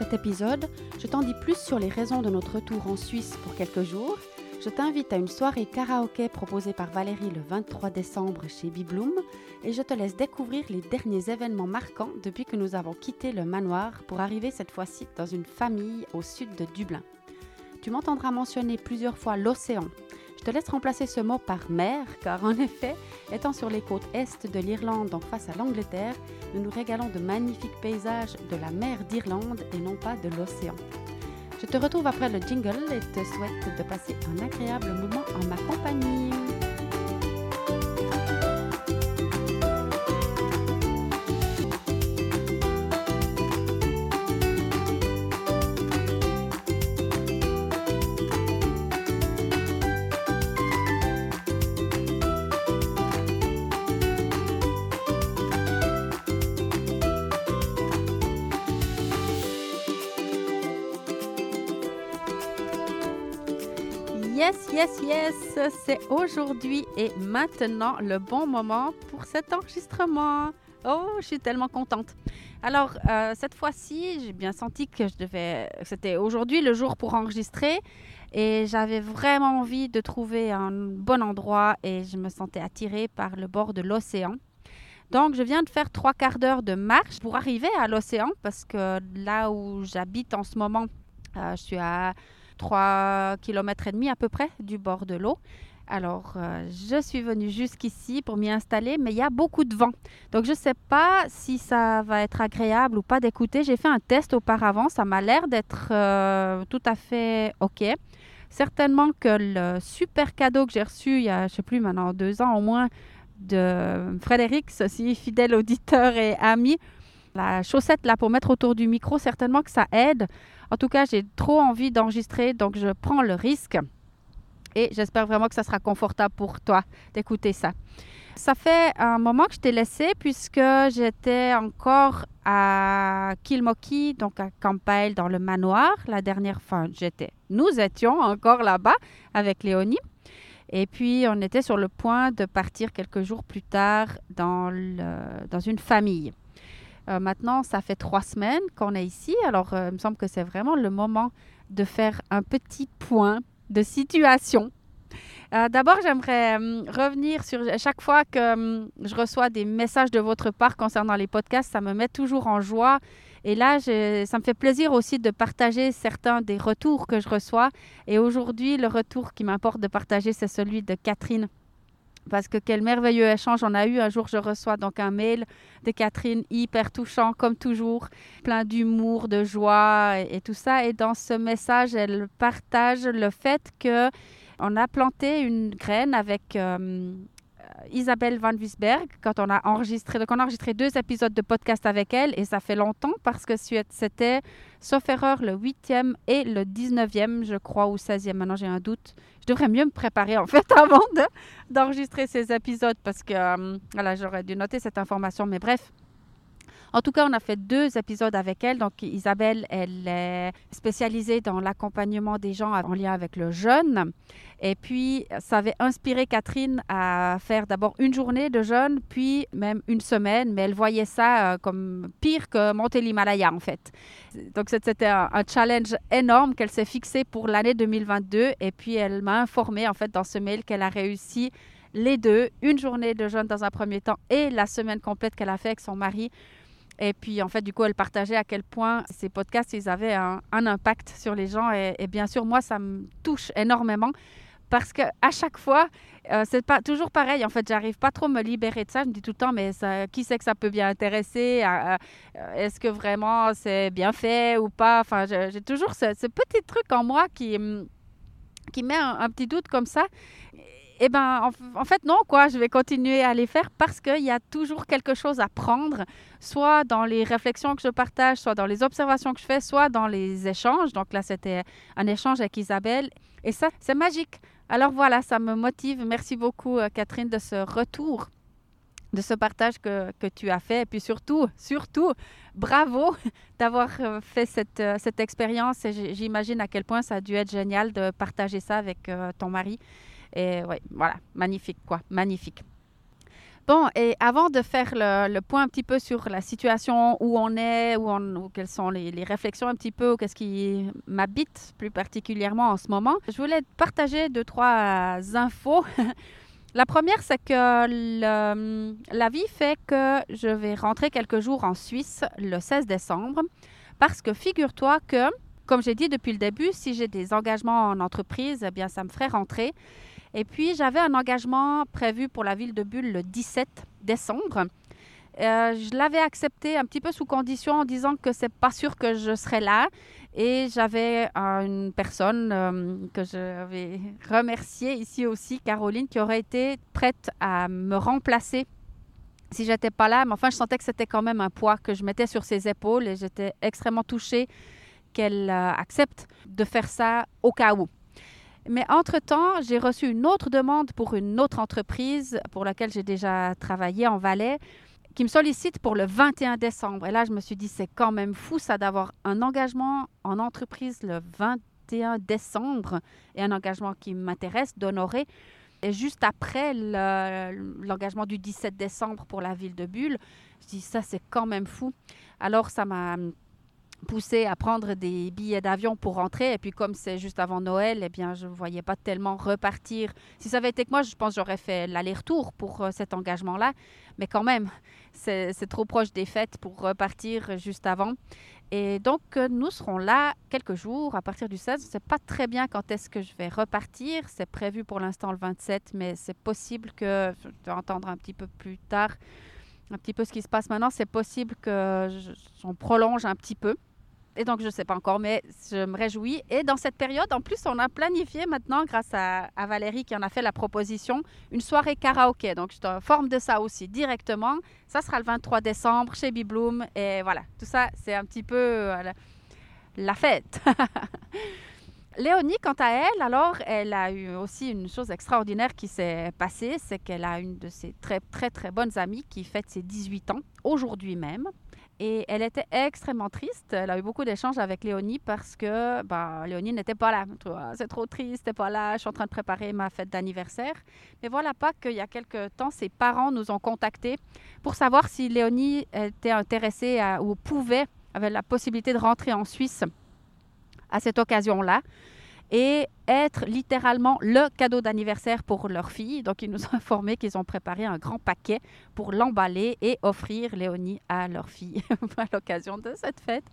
Cet épisode, je t'en dis plus sur les raisons de notre retour en Suisse pour quelques jours. Je t'invite à une soirée karaoké proposée par Valérie le 23 décembre chez Bibloom et je te laisse découvrir les derniers événements marquants depuis que nous avons quitté le manoir pour arriver cette fois-ci dans une famille au sud de Dublin. Tu m'entendras mentionner plusieurs fois l'océan, je te laisse remplacer ce mot par mer, car en effet, étant sur les côtes est de l'Irlande, donc face à l'Angleterre, nous nous régalons de magnifiques paysages de la mer d'Irlande et non pas de l'océan. Je te retrouve après le jingle et te souhaite de passer un agréable moment en ma compagnie. C'est aujourd'hui et maintenant le bon moment pour cet enregistrement. Oh, je suis tellement contente. Alors, euh, cette fois-ci, j'ai bien senti que. C'était aujourd'hui le jour pour enregistrer et j'avais vraiment envie de trouver un bon endroit et je me sentais attirée par le bord de l'océan. Donc, je viens de faire trois quarts d'heure de marche pour arriver à l'océan parce que là où j'habite en ce moment, euh, je suis à 3 km et demi à peu près du bord de l'eau. Alors, euh, je suis venue jusqu'ici pour m'y installer, mais il y a beaucoup de vent. Donc, je ne sais pas si ça va être agréable ou pas d'écouter. J'ai fait un test auparavant. Ça m'a l'air d'être euh, tout à fait OK. Certainement que le super cadeau que j'ai reçu il y a, je ne sais plus, maintenant deux ans au moins, de Frédéric, ceci fidèle auditeur et ami, la chaussette là pour mettre autour du micro, certainement que ça aide. En tout cas, j'ai trop envie d'enregistrer, donc je prends le risque. Et j'espère vraiment que ça sera confortable pour toi d'écouter ça. Ça fait un moment que je t'ai laissé puisque j'étais encore à Kilmoki, donc à Campbell, dans le manoir. La dernière fois, j'étais. Nous étions encore là-bas avec Léonie. Et puis, on était sur le point de partir quelques jours plus tard dans, une famille. Euh, maintenant, ça fait trois semaines qu'on est ici. Alors, euh, il me semble que c'est vraiment le moment de faire un petit point de situation. Euh, D'abord, j'aimerais revenir sur chaque fois que je reçois des messages de votre part concernant les podcasts, ça me met toujours en joie. Et là, ça me fait plaisir aussi de partager certains des retours que je reçois. Et aujourd'hui, le retour qui m'importe de partager, c'est celui de Catherine parce que quel merveilleux échange on a eu. Un jour, je reçois donc un mail de Catherine, hyper touchant, comme toujours, plein d'humour, de joie et, tout ça. Et dans ce message, elle partage le fait que on a planté une graine avec euh, Isabelle Van Wiesberg quand on a enregistré. Donc, on a enregistré deux épisodes de podcast avec elle et ça fait longtemps parce que c'était, sauf erreur, le 8e et le 19e, je crois, ou 16e. Maintenant, j'ai un doute. Je devrais mieux me préparer en fait avant d'enregistrer ces épisodes parce que euh, voilà, j'aurais dû noter cette information. Mais bref, en tout cas, on a fait deux épisodes avec elle. Donc, Isabelle, elle est spécialisée dans l'accompagnement des gens en lien avec le jeûne. Et puis, ça avait inspiré Catherine à faire d'abord une journée de jeûne, puis même une semaine. Mais elle voyait ça euh, comme pire que monter l'Himalaya, en fait. Donc, c'était un, challenge énorme qu'elle s'est fixé pour l'année 2022. Et puis, elle m'a informé, en fait, dans ce mail qu'elle a réussi les deux, une journée de jeûne dans un premier temps et la semaine complète qu'elle a fait avec son mari et puis, en fait, du coup, elle partageait à quel point ces podcasts, ils avaient un, impact sur les gens. Et, bien sûr, moi, ça me touche énormément parce que à chaque fois, euh, c'est pas toujours pareil. En fait, j'arrive pas trop à me libérer de ça. Je me dis tout le temps, mais qui sait que ça peut bien intéresser? Est-ce que vraiment c'est bien fait ou pas? Enfin, j'ai toujours ce, petit truc en moi qui, qui met un petit doute comme ça. Eh ben, en, fait, non, quoi. Je vais continuer à les faire parce qu'il y a toujours quelque chose à prendre, soit dans les réflexions que je partage, soit dans les observations que je fais, soit dans les échanges. Donc là, c'était un échange avec Isabelle. Et ça, c'est magique. Alors voilà, ça me motive. Merci beaucoup, euh, Catherine, de ce retour de ce partage que, que, tu as fait. Et puis surtout, surtout, bravo d'avoir euh, fait cette, euh, cette expérience. Et j'imagine à quel point ça a dû être génial de partager ça avec ton mari. Et oui, voilà, magnifique, quoi, magnifique. Bon, et avant de faire le, point un petit peu sur la situation où on est, où, on, quelles sont les, réflexions un petit peu, qu'est-ce qui m'habite plus particulièrement en ce moment, je voulais partager deux, trois infos. la première, c'est que la vie fait que je vais rentrer quelques jours en Suisse le 16 décembre, parce que figure-toi que, comme j'ai dit depuis le début, si j'ai des engagements en entreprise, eh bien, ça me ferait rentrer. Et puis, j'avais un engagement prévu pour la ville de Bulle le 17 décembre. Euh, je l'avais accepté un petit peu sous condition en disant que c'est pas sûr que je serais là. Et j'avais une personne euh, que je vais remercier ici aussi, Caroline, qui aurait été prête à me remplacer si j'étais pas là. Mais enfin, je sentais que c'était quand même un poids que je mettais sur ses épaules et j'étais extrêmement touchée qu'elle euh, accepte de faire ça au cas où. Mais entre-temps, j'ai reçu une autre demande pour une autre entreprise pour laquelle j'ai déjà travaillé en Valais qui me sollicite pour le 21 décembre. Et là, je me suis dit, c'est quand même fou ça d'avoir un engagement en entreprise le 21 décembre et un engagement qui m'intéresse d'honorer. Et juste après l'engagement du 17 décembre pour la ville de Bulle, je dis, ça, c'est quand même fou. Alors, ça m'a poussé à prendre des billets d'avion pour rentrer. Et puis comme c'est juste avant Noël, eh bien, je ne voyais pas tellement repartir. Si ça avait été que moi, je pense que j'aurais fait l'aller-retour pour euh, cet engagement-là. Mais quand même, c'est trop proche des fêtes pour repartir juste avant. Et donc, euh, nous serons là quelques jours à partir du 16. Je ne sais pas très bien quand est-ce que je vais repartir. C'est prévu pour l'instant le 27, mais c'est possible que, je vais entendre un petit peu plus tard, un petit peu ce qui se passe maintenant, c'est possible que j'en prolonge un petit peu. Et donc, je ne sais pas encore, mais je me réjouis. Et dans cette période, en plus, on a planifié maintenant, grâce à, Valérie qui en a fait la proposition, une soirée karaoké. Donc, je te forme de ça aussi directement. Ça sera le 23 décembre chez Bibloom. Et voilà, tout ça, c'est un petit peu euh, la fête. Léonie, quant à elle, alors, elle a eu aussi une chose extraordinaire qui s'est passée, c'est qu'elle a une de ses très, très, très bonnes amies qui fête ses 18 ans, aujourd'hui même. Et elle était extrêmement triste. Elle a eu beaucoup d'échanges avec Léonie parce que bah, Léonie n'était pas là. C'est trop triste, n'était pas là. Je suis en train de préparer ma fête d'anniversaire. Mais voilà pas qu'il y a quelques temps, ses parents nous ont contactés pour savoir si Léonie était intéressée ou pouvait, avait la possibilité de rentrer en Suisse à cette occasion-là et être littéralement le cadeau d'anniversaire pour leur fille. Donc, ils nous ont informé qu'ils ont préparé un grand paquet pour l'emballer et offrir Léonie à leur fille à l'occasion de cette fête.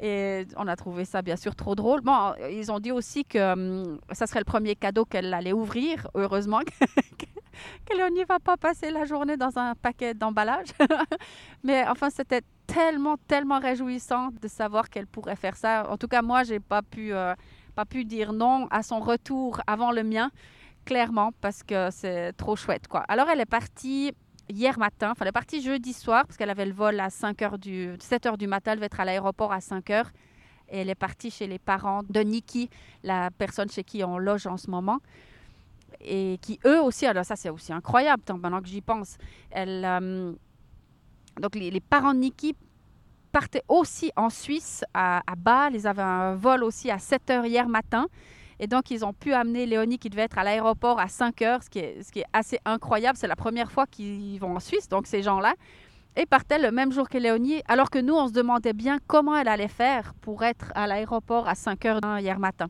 Et on a trouvé ça bien sûr trop drôle. Bon, ils ont dit aussi que hum, ça serait le premier cadeau qu'elle allait ouvrir. Heureusement que, Léonie ne va pas passer la journée dans un paquet d'emballage. Mais enfin, c'était tellement, tellement réjouissant de savoir qu'elle pourrait faire ça. En tout cas, moi, j'ai pas pu... Euh, pas pu dire non à son retour avant le mien, clairement, parce que c'est trop chouette. quoi. Alors, elle est partie hier matin, enfin, elle est partie jeudi soir, parce qu'elle avait le vol à 5 heures du, 7 h du matin, elle devait être à l'aéroport à 5 heures. Et elle est partie chez les parents de Nikki, la personne chez qui on loge en ce moment. Et qui, eux aussi, alors ça c'est aussi incroyable, tant maintenant que j'y pense. Elle, euh, donc les, les parents de Nikki partaient aussi en Suisse, à, à Bâle. Ils avaient un vol aussi à 7 heures hier matin. Et donc, ils ont pu amener Léonie qui devait être à l'aéroport à 5 heures, ce qui est, assez incroyable. C'est la première fois qu'ils vont en Suisse, donc ces gens-là. Et partaient le même jour que Léonie, alors que nous, on se demandait bien comment elle allait faire pour être à l'aéroport à 5 heures hier matin.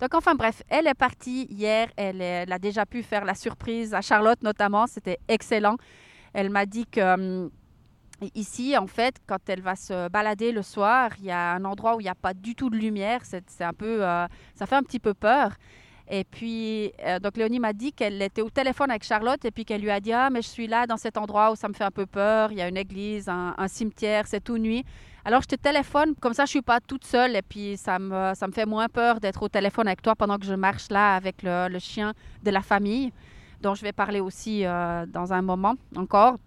Donc, enfin bref, elle est partie hier. Elle, elle a déjà pu faire la surprise à Charlotte, notamment. C'était excellent. Elle m'a dit que hum, Ici, en fait, quand elle va se balader le soir, il y a un endroit où il n'y a pas du tout de lumière. C'est un peu, euh, ça fait un petit peu peur. Et puis, euh, donc Léonie m'a dit qu'elle était au téléphone avec Charlotte et puis qu'elle lui a dit Ah, mais je suis là dans cet endroit où ça me fait un peu peur. Il y a une église, un, cimetière, c'est tout nuit. Alors, je te téléphone, comme ça, je suis pas toute seule et puis ça me, ça me fait moins peur d'être au téléphone avec toi pendant que je marche là avec le, le chien de la famille. dont je vais parler aussi dans un moment encore.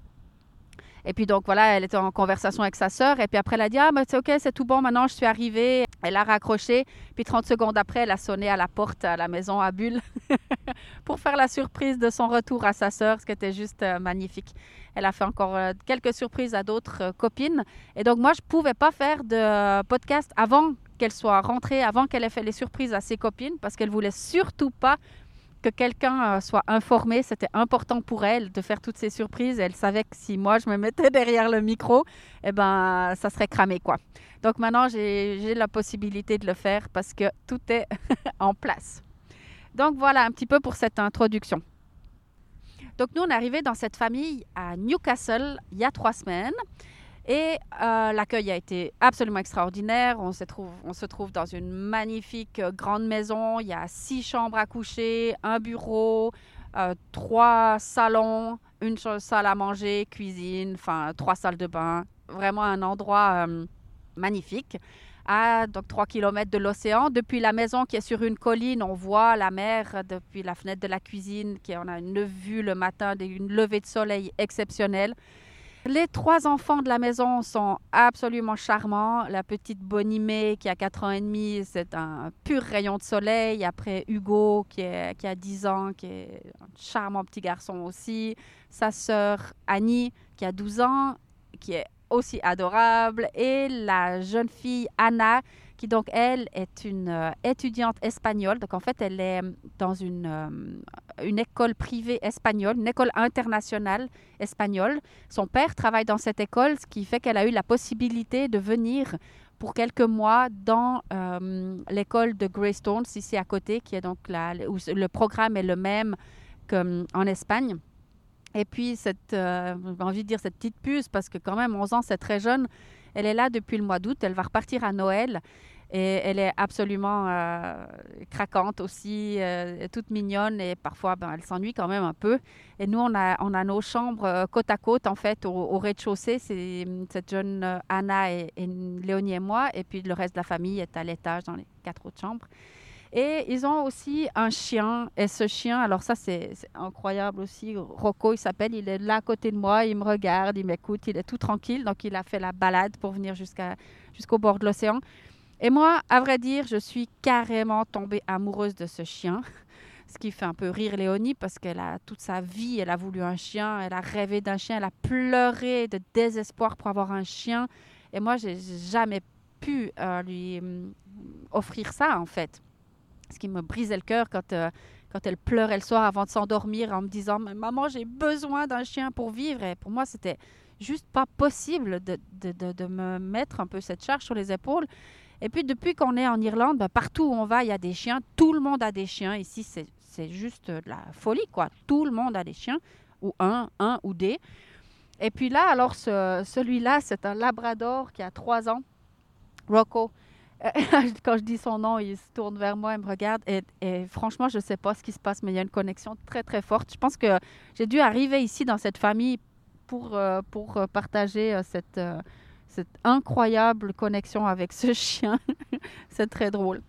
Et puis donc voilà, elle était en conversation avec sa sœur. Et puis après, elle a dit Ah, mais c'est ok, c'est tout bon, maintenant je suis arrivée. Elle a raccroché. Puis 30 secondes après, elle a sonné à la porte à la maison à Bulle pour faire la surprise de son retour à sa sœur, ce qui était juste euh, magnifique. Elle a fait encore euh, quelques surprises à d'autres euh, copines. Et donc moi, je ne pouvais pas faire de podcast avant qu'elle soit rentrée, avant qu'elle ait fait les surprises à ses copines, parce qu'elle voulait surtout pas que quelqu'un euh, soit informé. C'était important pour elle de faire toutes ces surprises. Elle savait que si moi je me mettais derrière le micro, eh ben ça serait cramé quoi. Donc maintenant j'ai la possibilité de le faire parce que tout est en place. Donc voilà un petit peu pour cette introduction. Donc nous on est arrivé dans cette famille à Newcastle il y a trois semaines. Et euh, l'accueil a été absolument extraordinaire. On se, trouve, on se trouve dans une magnifique euh, grande maison. Il y a six chambres à coucher, un bureau, euh, trois salons, une salle à manger, cuisine, enfin trois salles de bain. Vraiment un endroit magnifique. À donc 3 km de l'océan. Depuis la maison qui est sur une colline, on voit la mer depuis la fenêtre de la cuisine. Qui, on a une vue le matin, une levée de soleil exceptionnelle. Les trois enfants de la maison sont absolument charmants. La petite Bonimé qui a 4 ans et demi, c'est un pur rayon de soleil. Après Hugo qui, qui, a 10 ans, qui est un charmant petit garçon aussi. Sa sœur Annie qui a 12 ans, qui est aussi adorable. Et la jeune fille Anna qui donc, elle, est une euh, étudiante espagnole. Donc, en fait, elle est dans une, euh, une école privée espagnole, une école internationale espagnole. Son père travaille dans cette école, ce qui fait qu'elle a eu la possibilité de venir pour quelques mois dans euh, l'école de Greystones, ici à côté, qui est donc là, où le programme est le même qu'en Espagne. Et puis, cette, j'ai envie de dire cette petite puce, parce que quand même, 11 ans, c'est très jeune. Elle est là depuis le mois d'août. Elle va repartir à Noël. Et elle est absolument euh, craquante aussi, euh, toute mignonne et parfois ben, elle s'ennuie quand même un peu. Et nous, on a, on a nos chambres euh, côte à côte en fait au, rez-de-chaussée. C'est cette jeune Anna et, Léonie et moi. Et puis le reste de la famille est à l'étage dans les quatre autres chambres. Et ils ont aussi un chien. Et ce chien, alors ça c'est incroyable aussi. Rocco, il s'appelle, il est là à côté de moi, il me regarde, il m'écoute, il est tout tranquille. Donc il a fait la balade pour venir jusqu'au bord de l'océan. Et moi, à vrai dire, je suis carrément tombée amoureuse de ce chien. Ce qui fait un peu rire Léonie parce qu'elle a toute sa vie, elle a voulu un chien, elle a rêvé d'un chien, elle a pleuré de désespoir pour avoir un chien. Et moi, j'ai jamais pu euh, lui mm, offrir ça en fait. Ce qui me brisait le cœur quand, euh, quand elle pleurait le soir avant de s'endormir en me disant Maman, j'ai besoin d'un chien pour vivre. Et pour moi, c'était juste pas possible de, de, de, me mettre un peu cette charge sur les épaules. Et puis depuis qu'on est en Irlande, ben, partout où on va, il y a des chiens. Tout le monde a des chiens. Ici, c'est juste de la folie, quoi. Tout le monde a des chiens, ou un, un ou des. Et puis là, alors, ce, celui-là, c'est un Labrador qui a trois ans, Rocco. Quand je dis son nom, il se tourne vers moi, il me regarde. Et, et franchement, je ne sais pas ce qui se passe, mais il y a une connexion très, très forte. Je pense que j'ai dû arriver ici dans cette famille pour, euh, pour partager euh, cette, euh, cette incroyable connexion avec ce chien. c'est très drôle.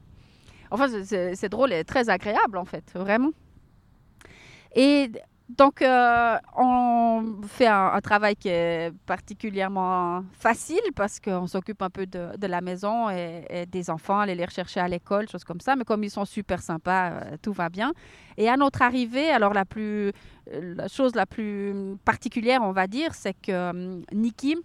Enfin, c'est drôle et très agréable, en fait, vraiment. Et donc, euh, on fait un, travail qui est particulièrement facile parce qu'on s'occupe un peu de, la maison et, des enfants, aller les rechercher à l'école, choses comme ça. Mais comme ils sont super sympas, euh, tout va bien. Et à notre arrivée, alors la, plus, la chose la plus particulière, on va dire, c'est que euh, Nikki,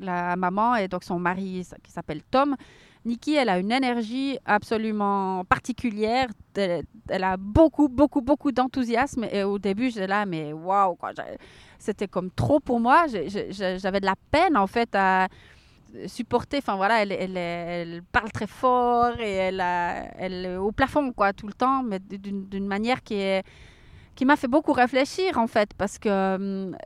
la maman et donc son mari qui s'appelle Tom. Nikki, elle a une énergie absolument particulière. Elle, a beaucoup, beaucoup, beaucoup d'enthousiasme. Et au début, j'étais là, mais waouh, c'était comme trop pour moi. J'avais de la peine, en fait, à supporter. Enfin, voilà, elle, parle très fort et elle, est au plafond, quoi, tout le temps, mais d'une manière qui m'a fait beaucoup réfléchir, en fait, parce que hum,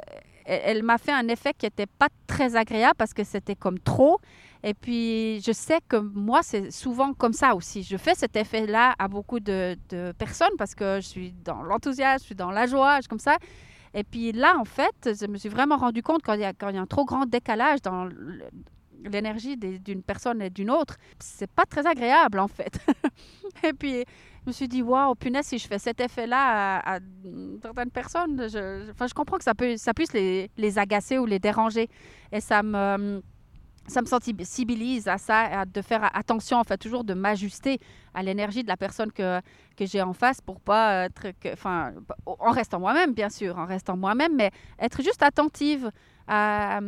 elle, m'a fait un effet qui n'était pas très agréable parce que c'était comme trop. Et puis, je sais que moi, c'est souvent comme ça aussi. Je fais cet effet-là à beaucoup de, personnes parce que je suis dans l'enthousiasme, je suis dans la joie, je, comme ça. Et puis là, en fait, je me suis vraiment rendu compte quand il y a, un trop grand décalage dans l'énergie d'une personne et d'une autre, c'est pas très agréable en fait. Et puis, je me suis dit, waouh, punaise, si je fais cet effet-là à, certaines personnes, je, enfin, je comprends que ça, peut, ça puisse les, les agacer ou les déranger. Et ça me ça me sensibilise à ça, de faire attention, en fait, toujours de m'ajuster à l'énergie de la personne que, que j'ai en face pour pas être, enfin, en restant moi-même, bien sûr, en restant moi-même, mais être juste attentive à,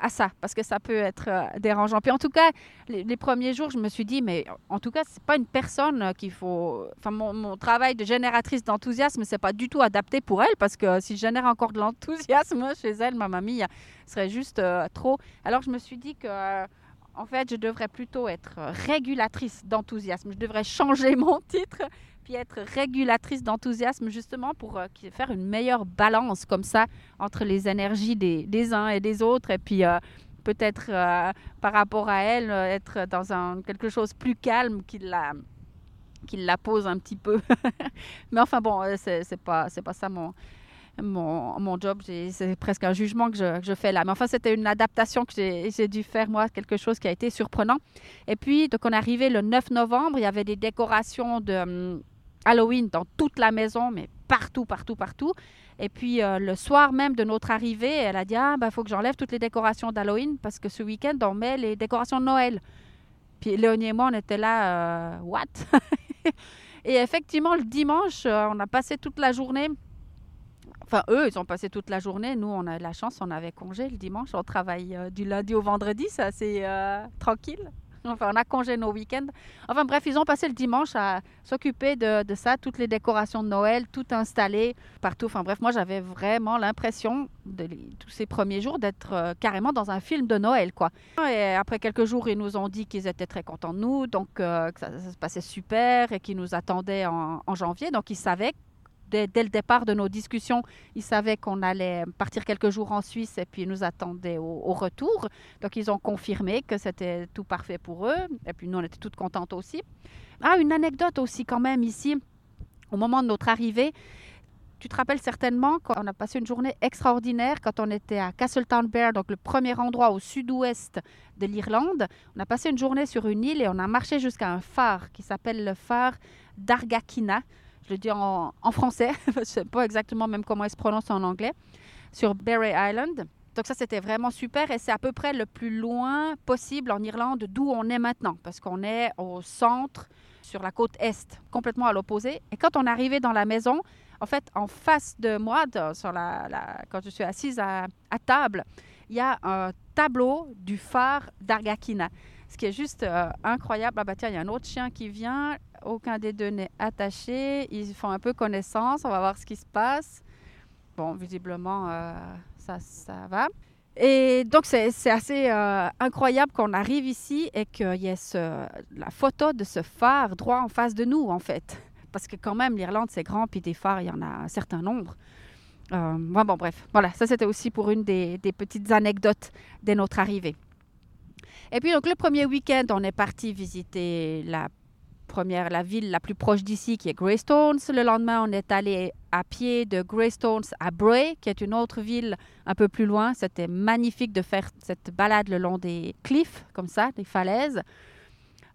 à ça, parce que ça peut être euh, dérangeant. Puis en tout cas, les, premiers jours, je me suis dit, mais en tout cas, c'est pas une personne euh, qu'il faut. Enfin, mon, travail de génératrice d'enthousiasme, c'est pas du tout adapté pour elle, parce que si je génère encore de l'enthousiasme chez elle, ma mamie, serait juste euh, trop. Alors je me suis dit que. En fait, je devrais plutôt être régulatrice d'enthousiasme. Je devrais changer mon titre puis être régulatrice d'enthousiasme justement pour euh, faire une meilleure balance comme ça entre les énergies des, des uns et des autres et puis euh, peut-être euh, par rapport à elle être dans quelque chose plus calme qui la, qui la pose un petit peu. Mais enfin bon, c'est pas, pas ça mon, mon, mon job. C'est presque un jugement que je, je, fais là. Mais enfin, c'était une adaptation que j'ai dû faire, moi, quelque chose qui a été surprenant. Et puis, donc, on est arrivé le 9 novembre. Il y avait des décorations de hum, Halloween dans toute la maison, mais partout, partout, partout. Et puis euh, le soir même de notre arrivée, elle a dit Ah, il bah, faut que j'enlève toutes les décorations d'Halloween parce que ce week-end, on met les décorations de Noël. Puis Léonie et moi, on était là, euh, What? Et effectivement, le dimanche, euh, on a passé toute la journée. Enfin, eux, ils ont passé toute la journée. Nous, on a la chance, on avait congé le dimanche. On travaille du lundi au vendredi, c'est assez tranquille. Enfin, on a congé nos week-ends. Enfin bref, ils ont passé le dimanche à s'occuper de, ça, toutes les décorations de Noël, tout installé partout. Enfin bref, moi j'avais vraiment l'impression, de tous ces premiers jours, d'être euh, carrément dans un film de Noël, quoi. Et après quelques jours, ils nous ont dit qu'ils étaient très contents de nous, donc euh, que ça, se passait super et qu'ils nous attendaient en, en janvier. Donc ils savaient dès, le départ de nos discussions, ils savaient qu'on allait partir quelques jours en Suisse et puis ils nous attendaient au, retour. Donc ils ont confirmé que c'était tout parfait pour eux. Et puis nous, on était toutes contentes aussi. Ah, une anecdote aussi quand même ici, au moment de notre arrivée. Tu te rappelles certainement qu'on a passé une journée extraordinaire quand on était à Castletown Bear, donc le premier endroit au sud-ouest de l'Irlande. On a passé une journée sur une île et on a marché jusqu'à un phare qui s'appelle le phare d'Argakina je le dis en, français, je ne sais pas exactement même comment il se prononce en anglais, sur Berry Island. Donc ça, c'était vraiment super et c'est à peu près le plus loin possible en Irlande d'où on est maintenant, parce qu'on est au centre, sur la côte est, complètement à l'opposé. Et quand on arrivé dans la maison, en fait, en face de moi, quand je suis assise à, à table, il y a un tableau du phare d'Argakina. Ce qui est juste euh, incroyable. Ah bah tiens, il y a un autre chien qui vient. Aucun des deux n'est attaché. Ils font un peu connaissance. On va voir ce qui se passe. Bon, visiblement, euh, ça, ça va. Et donc, c'est assez euh, incroyable qu'on arrive ici et qu'il y ait ce, la photo de ce phare droit en face de nous, en fait. Parce que quand même, l'Irlande, c'est grand, puis des phares, il y en a un certain nombre. bon, bref, voilà, ça c'était aussi pour une des, des petites anecdotes de notre arrivée. Et puis, donc, le premier week-end, on est parti visiter la la ville la plus proche d'ici, qui est Greystones. Le lendemain, on est allé à pied de Greystones à Bray, qui est une autre ville un peu plus loin. C'était magnifique de faire cette balade le long des cliffs, comme ça, des falaises.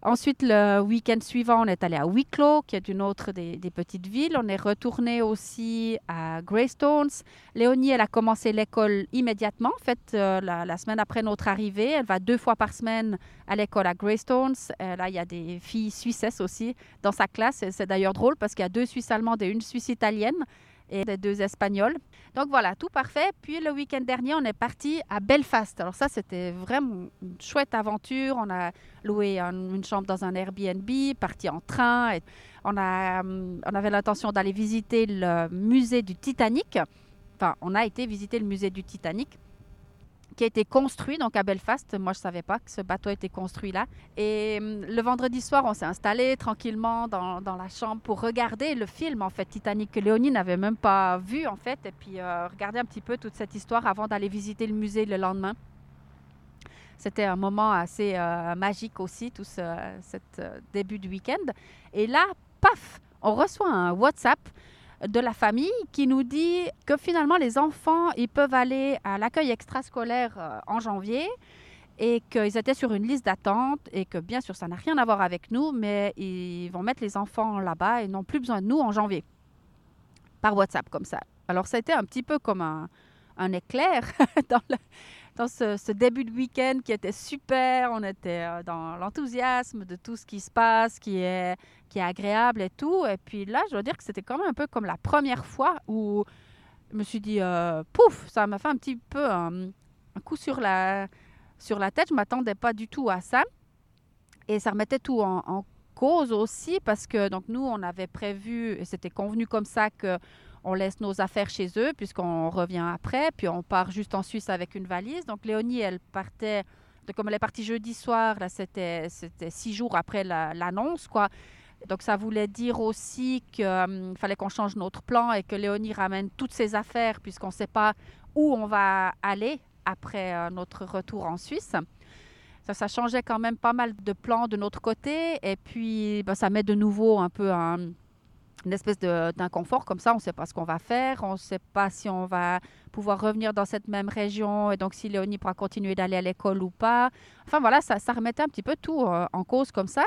Ensuite, le week-end suivant, on est allé à Wicklow, qui est une autre des, petites villes. On est retourné aussi à Greystones. Léonie, elle a commencé l'école immédiatement. En fait, euh, la, semaine après notre arrivée, elle va deux fois par semaine à l'école à Greystones. Euh, là, il y a des filles suissesses aussi dans sa classe. C'est d'ailleurs drôle parce qu'il y a deux Suisses allemandes et une Suisse italienne et des deux Espagnols. Donc voilà, tout parfait. Puis le week-end dernier, on est parti à Belfast. Alors ça, c'était vraiment une chouette aventure. On a loué une chambre dans un Airbnb, parti en train. Et on, a, hum, on avait l'intention d'aller visiter le musée du Titanic. Enfin, on a été visiter le musée du Titanic qui a été construit donc à Belfast. Moi, je ne savais pas que ce bateau a été construit là. Et hum, le vendredi soir, on s'est installé tranquillement dans, la chambre pour regarder le film, en fait, Titanic, que Léonie n'avait même pas vu, en fait, et puis euh, regarder un petit peu toute cette histoire avant d'aller visiter le musée le lendemain. C'était un moment assez euh, magique aussi, tout ce euh, début du week-end. Et là, paf, on reçoit un WhatsApp de la famille qui nous dit que finalement les enfants, ils peuvent aller à l'accueil extrascolaire euh, en janvier et qu'ils étaient sur une liste d'attente et que bien sûr ça n'a rien à voir avec nous, mais ils vont mettre les enfants là-bas et n'ont plus besoin de nous en janvier par WhatsApp comme ça. Alors ça a été un petit peu comme un, un éclair dans, ce, début de week-end qui était super. On était euh, dans l'enthousiasme de tout ce qui se passe, qui est, qui est agréable et tout. Et puis là, je dois dire que c'était quand même un peu comme la première fois où je me suis dit, euh, pouf, ça m'a fait un petit peu un, un coup sur la sur la tête. Je ne m'attendais pas du tout à ça. Et ça remettait tout en, cause aussi parce que donc nous, on avait prévu, et c'était convenu comme ça que on laisse nos affaires chez eux puisqu'on revient après, puis on part juste en Suisse avec une valise. Donc Léonie, elle partait, comme elle est partie jeudi soir, là c'était six jours après l'annonce, quoi. Donc ça voulait dire aussi qu'il hum, fallait qu'on change notre plan et que Léonie ramène toutes ses affaires puisqu'on ne sait pas où on va aller après euh, notre retour en Suisse. Ça, ça, changeait quand même pas mal de plans de notre côté. Et puis, ben, ça met de nouveau un peu une espèce d'inconfort comme ça. On ne sait pas ce qu'on va faire. On ne sait pas si on va pouvoir revenir dans cette même région. Et donc, si Léonie pourra continuer d'aller à l'école ou pas. Enfin, voilà, ça, ça remettait un petit peu tout euh, en cause comme ça.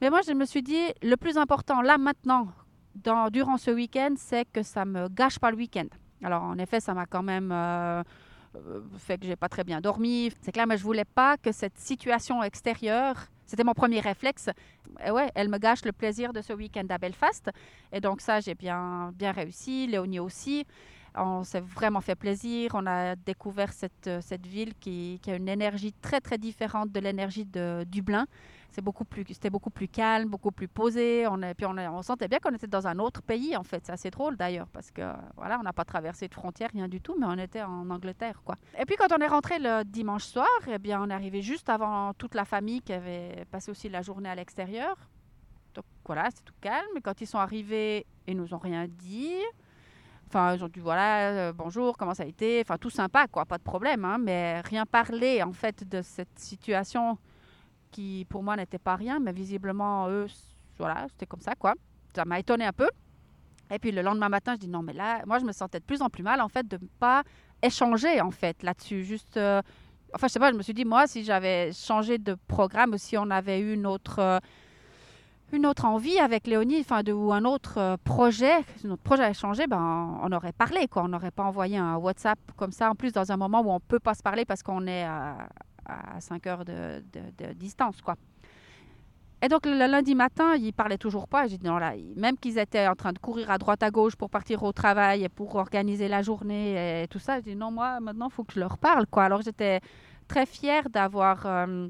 Mais moi, je me suis dit, le plus important là, maintenant, dans, durant ce week-end, c'est que ça ne me gâche pas le week-end. Alors, en effet, ça m'a quand même... Euh, euh, fait que j'ai pas très bien dormi. C'est clair, mais je voulais pas que cette situation extérieure, c'était mon premier réflexe. Et ouais, elle me gâche le plaisir de ce week-end à Belfast. Et donc ça, j'ai bien, bien réussi. Léonie aussi. On s'est vraiment fait plaisir. On a découvert cette, cette ville qui, a une énergie très, très différente de l'énergie de Dublin c'était beaucoup plus calme, beaucoup plus posé. On puis on, sentait bien qu'on était dans un autre pays en fait. C'est assez drôle d'ailleurs parce que voilà, on n'a pas traversé de frontières, rien du tout, mais on était en Angleterre quoi. Et puis quand on est rentré le dimanche soir, eh bien on est arrivé juste avant toute la famille qui avait passé aussi la journée à l'extérieur. Donc voilà, c'est tout calme. Quand ils sont arrivés, ils nous ont rien dit. Enfin, ils ont dit voilà, euh, bonjour, comment ça a été? Enfin, tout sympa, quoi, pas de problème, hein, mais rien parler en fait de cette situation qui pour moi n'était pas rien, mais visiblement, eux, voilà, c'était comme ça, quoi. Ça m'a étonné un peu. Et puis le lendemain matin, je dis non, mais là, moi, je me sentais de plus en plus mal, en fait, de ne pas échanger, en fait, là-dessus. Juste, euh, enfin, je sais pas, je me suis dit, moi, si j'avais changé de programme, ou si on avait eu une autre, euh, une autre envie avec Léonie, enfin, de, ou un autre euh, projet, notre projet a changé, ben, on aurait parlé, quoi. On n'aurait pas envoyé un WhatsApp comme ça, en plus, dans un moment où on peut pas se parler parce qu'on est à, à 5 heures de, distance, quoi. Et donc le lundi matin, ils parlaient toujours pas. J'ai dit non là, même qu'ils étaient en train de courir à droite à gauche pour partir au travail et pour organiser la journée et tout ça. J'ai dit non moi maintenant il faut que je leur parle quoi. Alors j'étais très fière d'avoir euh,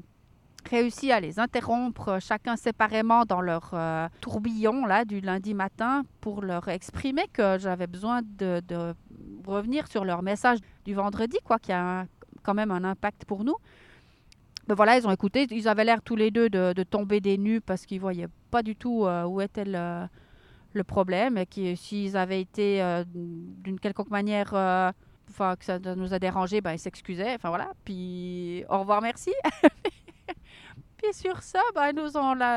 réussi à les interrompre chacun séparément dans leur euh, tourbillon là du lundi matin pour leur exprimer que j'avais besoin de, revenir sur leur message du vendredi quoi, qui a quand même un impact pour nous. Ben voilà, ils ont écouté. Ils avaient l'air tous les deux de, tomber des nues parce qu'ils voyaient pas du tout euh, où était le, problème. Et s'ils avaient été euh, d'une quelconque manière, enfin, que ça nous a dérangé, ben, ils s'excusaient. Enfin voilà. Puis au revoir, merci. Puis sur ça, ben, nous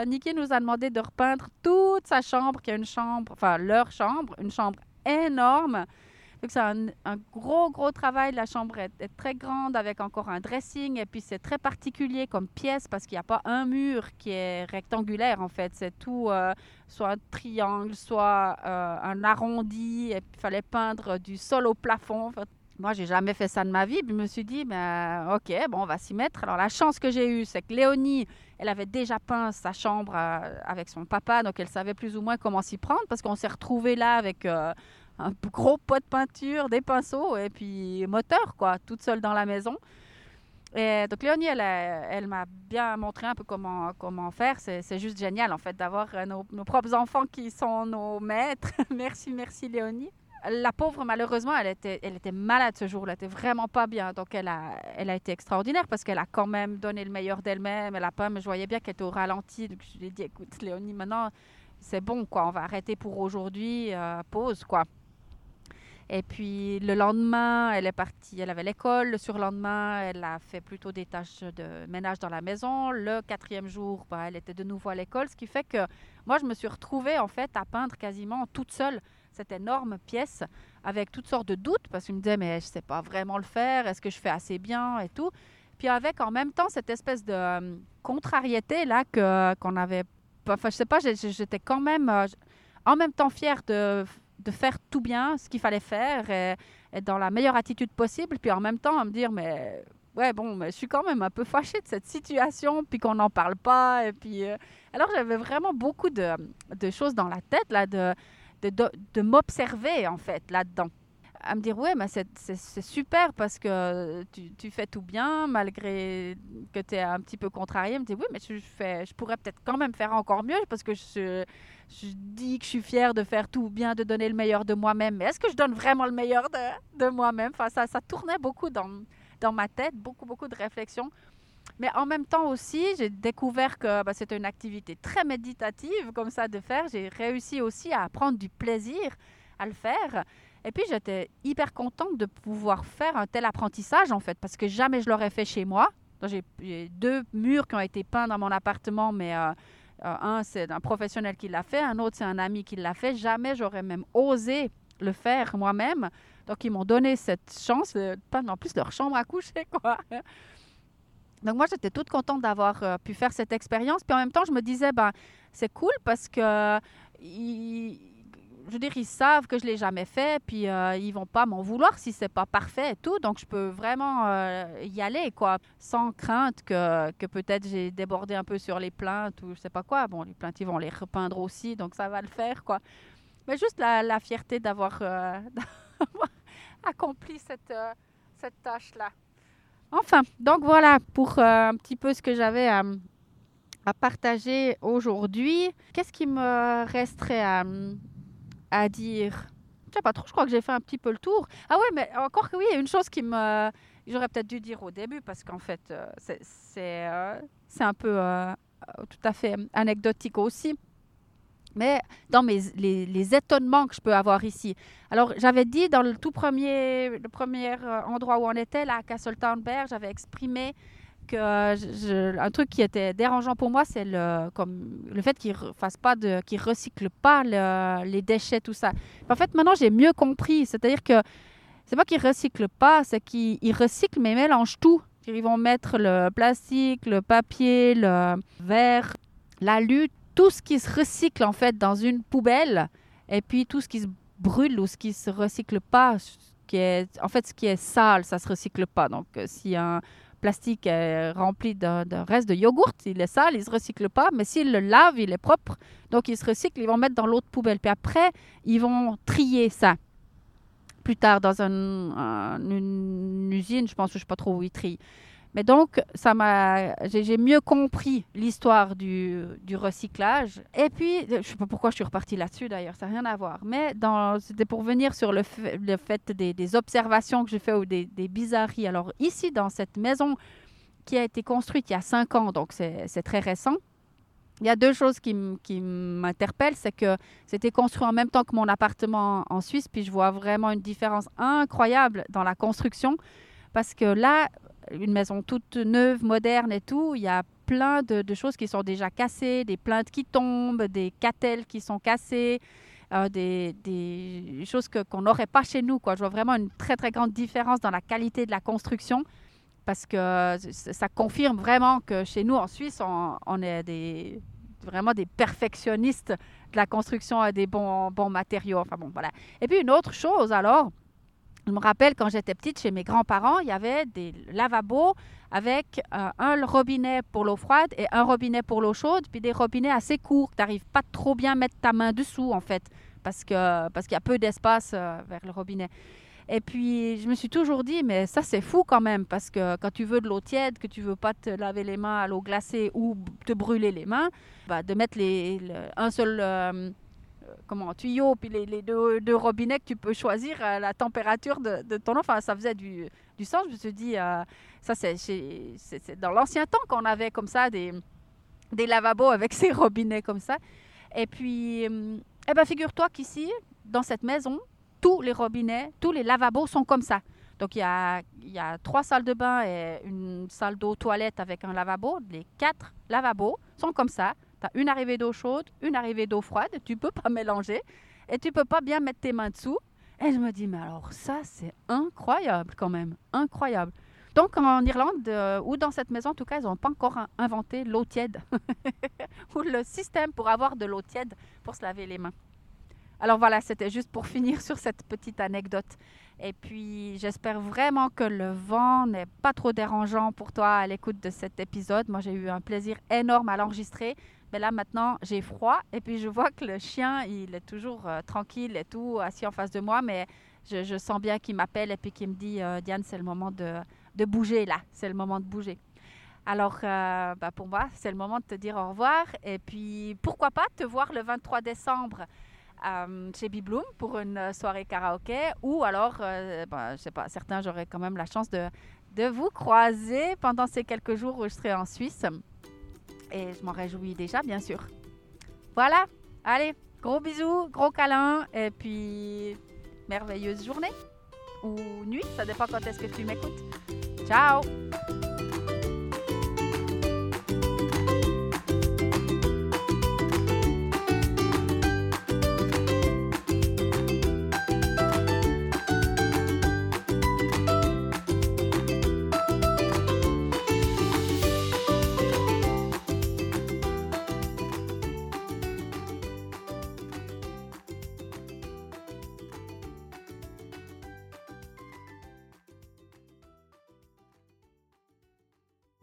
Niki nous a demandé de repeindre toute sa chambre, qui est une chambre, enfin leur chambre, une chambre énorme c'est un, gros, gros travail. La chambre est, très grande avec encore un dressing. Et puis, c'est très particulier comme pièce parce qu'il n'y a pas un mur qui est rectangulaire, en fait. C'est tout, euh, soit un triangle, soit euh, un arrondi. Et il fallait peindre du sol au plafond. Moi, j'ai jamais fait ça de ma vie. Puis, je me suis dit, ben, OK, bon, on va s'y mettre. Alors, la chance que j'ai eue, c'est que Léonie, elle avait déjà peint sa chambre euh, avec son papa. Donc, elle savait plus ou moins comment s'y prendre parce qu'on s'est retrouvés là avec un gros pot de peinture, des pinceaux et puis moteur, quoi, toute seule dans la maison. Et donc Léonie, elle, elle m'a bien montré un peu comment, comment faire. C'est juste génial, en fait, d'avoir euh, nos, propres enfants qui sont nos maîtres. merci, merci Léonie. La pauvre, malheureusement, elle était, elle était malade ce jour-là. Elle était vraiment pas bien. Donc, elle a, elle a été extraordinaire parce qu'elle a quand même donné le meilleur d'elle-même. Elle a pas, mais je voyais bien qu'elle était au ralenti. Donc, je lui ai dit, écoute, Léonie, maintenant, c'est bon, quoi. On va arrêter pour aujourd'hui. Euh, pause, quoi. Et puis le lendemain, elle est partie, elle avait l'école. Le surlendemain, elle a fait plutôt des tâches de ménage dans la maison. Le quatrième jour, bah, elle était de nouveau à l'école, ce qui fait que moi, je me suis retrouvée en fait à peindre quasiment toute seule cette énorme pièce avec toutes sortes de doutes parce je me disais mais je sais pas vraiment le faire, est-ce que je fais assez bien et tout. Puis avec en même temps cette espèce de euh, contrariété là que qu'on avait. Enfin, je sais pas, j'étais quand même euh, en même temps fière de, de faire tout bien ce qu'il fallait faire et, et, dans la meilleure attitude possible. Puis en même temps à me dire mais ouais bon, mais je suis quand même un peu fâchée de cette situation, puis qu'on n'en parle pas. Et puis euh, alors j'avais vraiment beaucoup de, de, choses dans la tête là de de, m'observer en fait là-dedans. À me dire ouais mais c'est super parce que tu, fais tout bien malgré que tu es un petit peu contrarié. Me dit oui mais je, fais, je pourrais peut-être quand même faire encore mieux parce que je, je, dis que je suis fière de faire tout bien de donner le meilleur de moi-même. Mais est-ce que je donne vraiment le meilleur de, de moi-même? Enfin ça, ça tournait beaucoup dans, dans ma tête beaucoup beaucoup de réflexions mais en même temps aussi, j'ai découvert que bah, c'était une activité très méditative comme ça de faire. J'ai réussi aussi à prendre du plaisir à le faire. Et puis j'étais hyper contente de pouvoir faire un tel apprentissage en fait, parce que jamais je l'aurais fait chez moi. J'ai deux murs qui ont été peints dans mon appartement, mais euh, euh, un c'est un professionnel qui l'a fait, un autre c'est un ami qui l'a fait. Jamais j'aurais même osé le faire moi-même. Donc ils m'ont donné cette chance de peindre en plus leur chambre à coucher quoi. Donc moi j'étais toute contente d'avoir euh, pu faire cette expérience. Puis en même temps je me disais ben c'est cool parce que je veux ils savent que je l'ai jamais fait, puis euh, ils vont pas m'en vouloir si c'est pas parfait et tout. Donc, je peux vraiment euh, y aller, quoi, sans crainte que, que peut-être j'ai débordé un peu sur les plaintes ou je sais pas quoi. Bon, les plaintes, ils vont les repeindre aussi, donc ça va le faire, quoi. Mais juste la, la fierté d'avoir euh, accompli cette, euh, cette tâche-là. Enfin, donc voilà pour euh, un petit peu ce que j'avais à, partager aujourd'hui. Qu'est-ce qui me resterait à dire? Je sais pas trop, je crois que j'ai fait un petit peu le tour. Ah ouais, mais encore que oui, une chose qui me. J'aurais peut-être dû dire au début parce qu'en fait, euh, c'est euh, un peu tout à fait anecdotique aussi. Mais dans mes, les, les, étonnements que je peux avoir ici. Alors, j'avais dit dans le tout premier, le premier endroit où on était, là, à Castletown Bear, j'avais exprimé je, un truc qui était dérangeant pour moi, c'est le, comme, le fait qu'ils fassent pas de, qu'ils recyclent pas le, les déchets, tout ça. En fait, maintenant, j'ai mieux compris. C'est-à-dire que c'est pas qu'ils recyclent pas, c'est qu'ils recyclent mais mélangent tout. Ils vont mettre le plastique, le papier, le verre, l'alu, tout ce qui se recycle en fait dans une poubelle, et puis tout ce qui se brûle ou ce qui se recycle pas, qui est, en fait, ce qui est sale, ça se recycle pas. Donc, euh, si un plastique est rempli d'un reste de yogourt, il est sale, il se recycle pas, mais s'il le lave, il est propre, donc il se recycle, ils vont mettre dans l'autre poubelle. Puis après, ils vont trier ça. Plus tard, dans un, un, une usine, je pense, je sais pas trop où ils trient. Mais donc, ça m'a, j'ai mieux compris l'histoire du, du, recyclage. Et puis, je ne sais pas pourquoi je suis repartie là-dessus d'ailleurs, ça n'a rien à voir. Mais c'était pour venir sur le fait, le fait des, observations que j'ai faites ou des, des, bizarreries. Alors, ici, dans cette maison qui a été construite il y a cinq ans, donc c'est très récent, il y a deux choses qui m'interpellent. C'est que c'était construit en même temps que mon appartement en Suisse, puis je vois vraiment une différence incroyable dans la construction. Parce que là, une maison toute neuve, moderne et tout, il y a plein de, choses qui sont déjà cassées, des plaintes qui tombent, des catelles qui sont cassées, euh, des, des, choses qu'on n'aurait pas chez nous. Je vois vraiment une très très grande différence dans la qualité de la construction parce que ça confirme vraiment que chez nous en Suisse, on, est vraiment des perfectionnistes de la construction à des bons, bons matériaux. Enfin bon, voilà. Et puis une autre chose alors, je me rappelle quand j'étais petite chez mes grands-parents, il y avait des lavabos avec euh, un robinet pour l'eau froide et un robinet pour l'eau chaude, puis des robinets assez courts. Tu n'arrives pas trop bien à mettre ta main dessous, en fait, parce qu'il parce qu'il y a peu d'espace euh, vers le robinet. Et puis, je me suis toujours dit, mais ça, c'est fou quand même, parce que quand tu veux de l'eau tiède, que tu veux pas te laver les mains à l'eau glacée ou te brûler les mains, bah, de mettre les, le, un seul... Euh, comment, tuyau, puis les, les deux, robinets que tu peux choisir à la température de, ton. Enfin, ça faisait du, du sens. Je me suis dit, euh, ça, c'est dans l'ancien temps qu'on avait comme ça des, des lavabos avec ces robinets comme ça. Et puis, euh, eh ben, figure-toi qu'ici, dans cette maison, tous les robinets, tous les lavabos sont comme ça. Donc, il y a, il y a trois salles de bain et une salle d'eau toilette avec un lavabo. Les quatre lavabos sont comme ça. Tu as une arrivée d'eau chaude, une arrivée d'eau froide, tu peux pas mélanger et tu peux pas bien mettre tes mains dessous. Et je me dis, mais alors ça, c'est incroyable quand même, incroyable. Donc en Irlande, euh, ou dans cette maison en tout cas, ils n'ont pas encore in- inventé l'eau tiède, ou le système pour avoir de l'eau tiède pour se laver les mains. Alors voilà, c'était juste pour finir sur cette petite anecdote. Et puis j'espère vraiment que le vent n'est pas trop dérangeant pour toi à l'écoute de cet épisode. Moi j'ai eu un plaisir énorme à l'enregistrer. Mais là maintenant j'ai froid et puis je vois que le chien il est toujours euh, tranquille et tout assis en face de moi. Mais je, sens bien qu'il m'appelle et puis qu'il me dit euh, Diane c'est le moment de, de bouger là. C'est le moment de bouger. Alors euh, bah, pour moi c'est le moment de te dire au revoir. Et puis pourquoi pas te voir le 23 décembre euh, chez Bibloom pour une soirée karaoké ou alors, bah, je sais pas, certains j'aurai quand même la chance de, de vous croiser pendant ces quelques jours où je serai en Suisse. Et je m'en réjouis déjà, bien sûr. Voilà, allez, gros bisous, gros câlins et puis merveilleuse journée ou nuit, ça dépend quand est-ce que tu m'écoutes. Ciao